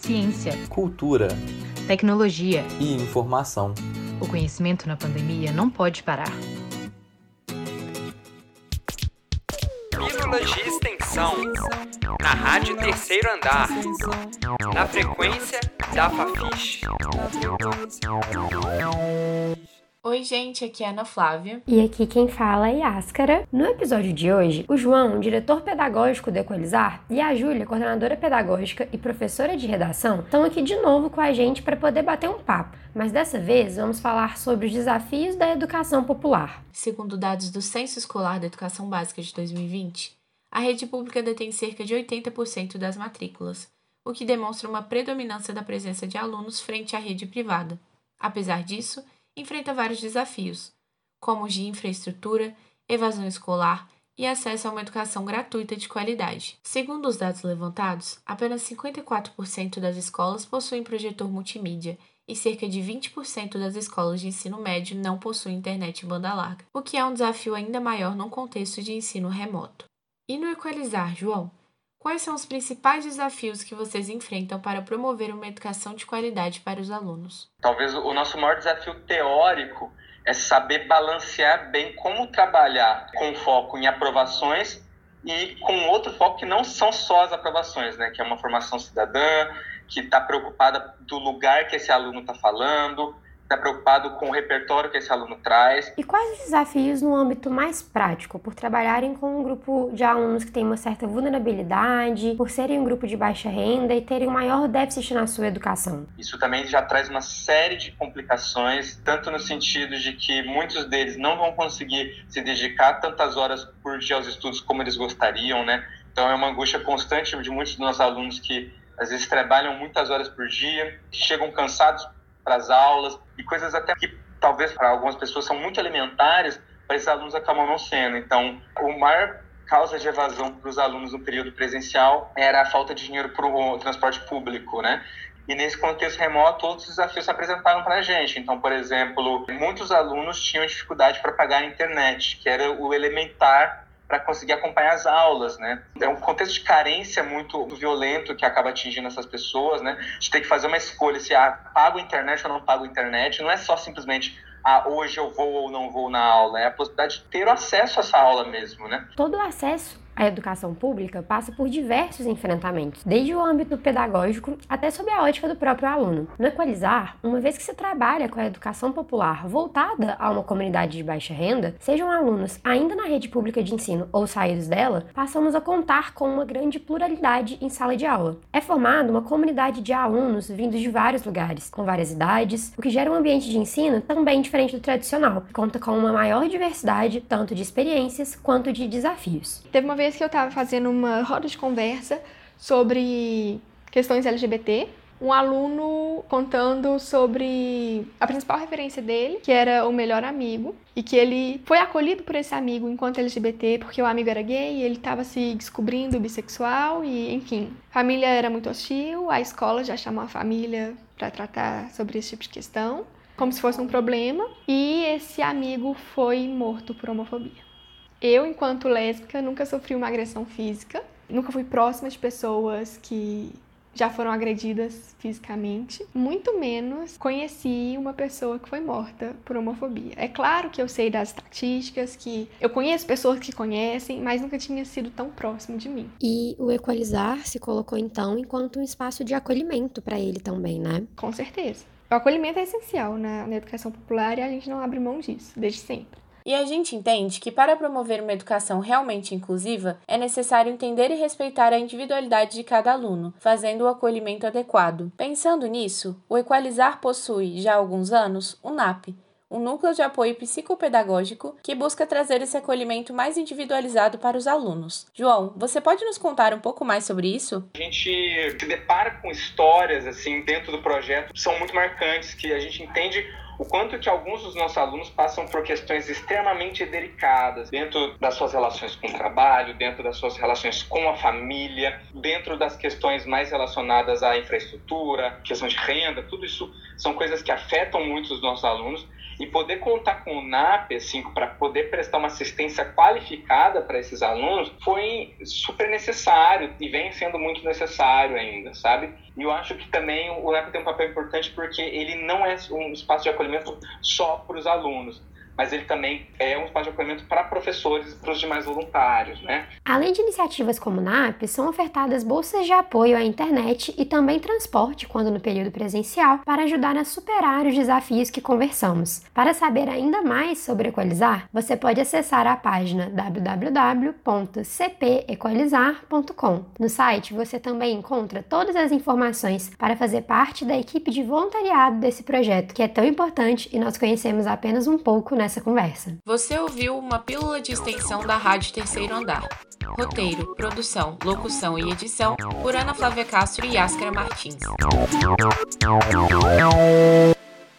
Ciência, cultura, tecnologia e informação. O conhecimento na pandemia não pode parar. Pílulas de extensão. Na rádio Terceiro Andar. Na frequência da Fafiche. Oi, gente, aqui é a Ana Flávia. E aqui quem fala é Yáscara. No episódio de hoje, o João, diretor pedagógico do Equalizar, e a Júlia, coordenadora pedagógica e professora de redação, estão aqui de novo com a gente para poder bater um papo. Mas dessa vez vamos falar sobre os desafios da educação popular. Segundo dados do Censo Escolar da Educação Básica de 2020, a rede pública detém cerca de 80% das matrículas, o que demonstra uma predominância da presença de alunos frente à rede privada. Apesar disso, enfrenta vários desafios, como os de infraestrutura, evasão escolar e acesso a uma educação gratuita de qualidade. Segundo os dados levantados, apenas 54% das escolas possuem projetor multimídia e cerca de 20% das escolas de ensino médio não possuem internet em banda larga, o que é um desafio ainda maior num contexto de ensino remoto. E no Equalizar, João? Quais são os principais desafios que vocês enfrentam para promover uma educação de qualidade para os alunos? Talvez o nosso maior desafio teórico é saber balancear bem como trabalhar com foco em aprovações e com outro foco que não são só as aprovações, né? Que é uma formação cidadã, que está preocupada do lugar que esse aluno está falando, está preocupado com o repertório que esse aluno traz. E quais os desafios no âmbito mais prático, por trabalharem com um grupo de alunos que tem uma certa vulnerabilidade, por serem um grupo de baixa renda e terem um maior déficit na sua educação? Isso também já traz uma série de complicações, tanto no sentido de que muitos deles não vão conseguir se dedicar tantas horas por dia aos estudos como eles gostariam, né? Então é uma angústia constante de muitos dos nossos alunos que às vezes trabalham muitas horas por dia, chegam cansados para as aulas e coisas até que talvez para algumas pessoas são muito elementares, para esses alunos acabam não sendo. Então, o maior causa de evasão para os alunos no período presencial era a falta de dinheiro para o transporte público, né? E nesse contexto remoto, outros desafios se apresentaram para a gente. Então, por exemplo, muitos alunos tinham dificuldade para pagar a internet, que era o elementar para conseguir acompanhar as aulas, né? É um contexto de carência muito violento que acaba atingindo essas pessoas, né? A gente tem que fazer uma escolha se ah, pago a internet ou não pago a internet. Não é só simplesmente ah, hoje eu vou ou não vou na aula, é a possibilidade de ter acesso a essa aula mesmo, né? Todo o acesso a educação pública passa por diversos enfrentamentos, desde o âmbito pedagógico até sob a ótica do próprio aluno. No Equalizar, uma vez que se trabalha com a educação popular voltada a uma comunidade de baixa renda, sejam alunos ainda na rede pública de ensino ou saídos dela, passamos a contar com uma grande pluralidade em sala de aula. É formada uma comunidade de alunos vindos de vários lugares, com várias idades, o que gera um ambiente de ensino também diferente do tradicional, que conta com uma maior diversidade tanto de experiências quanto de desafios. Teve uma vez vez que eu estava fazendo uma roda de conversa sobre questões LGBT, um aluno contando sobre a principal referência dele, que era o melhor amigo, e que ele foi acolhido por esse amigo enquanto LGBT, porque o amigo era gay, e ele estava se descobrindo bissexual, e enfim. A família era muito hostil, a escola já chamou a família para tratar sobre esse tipo de questão, como se fosse um problema, e esse amigo foi morto por homofobia. Eu, enquanto lésbica, nunca sofri uma agressão física, nunca fui próxima de pessoas que já foram agredidas fisicamente, muito menos conheci uma pessoa que foi morta por homofobia. É claro que eu sei das estatísticas, que eu conheço pessoas que conhecem, mas nunca tinha sido tão próximo de mim. E o Equalizar se colocou então enquanto um espaço de acolhimento para ele também, né? Com certeza. O acolhimento é essencial na, na educação popular e a gente não abre mão disso, desde sempre. E a gente entende que para promover uma educação realmente inclusiva, é necessário entender e respeitar a individualidade de cada aluno, fazendo o acolhimento adequado. Pensando nisso, o Equalizar possui, já há alguns anos, o NAP, um núcleo de apoio psicopedagógico que busca trazer esse acolhimento mais individualizado para os alunos. João, você pode nos contar um pouco mais sobre isso? A gente se depara com histórias assim dentro do projeto que são muito marcantes, que a gente entende o quanto que alguns dos nossos alunos passam por questões extremamente delicadas dentro das suas relações com o trabalho, dentro das suas relações com a família, dentro das questões mais relacionadas à infraestrutura, questão de renda, tudo isso são coisas que afetam muito os nossos alunos e poder contar com o NAP assim para poder prestar uma assistência qualificada para esses alunos foi super necessário e vem sendo muito necessário ainda, sabe? E eu acho que também o NAP tem um papel importante porque ele não é um espaço de acolhimento só para os alunos mas ele também é um espaço de acolhimento para professores e para os demais voluntários, né? Além de iniciativas como o NAP, são ofertadas bolsas de apoio à internet e também transporte, quando no período presencial, para ajudar a superar os desafios que conversamos. Para saber ainda mais sobre Equalizar, você pode acessar a página www.cpequalizar.com. No site você também encontra todas as informações para fazer parte da equipe de voluntariado desse projeto, que é tão importante e nós conhecemos apenas um pouco nessa nessa conversa. Você ouviu uma pílula de extensão da Rádio Terceiro Andar. Roteiro, produção, locução e edição por Ana Flávia Castro e Yaskara Martins.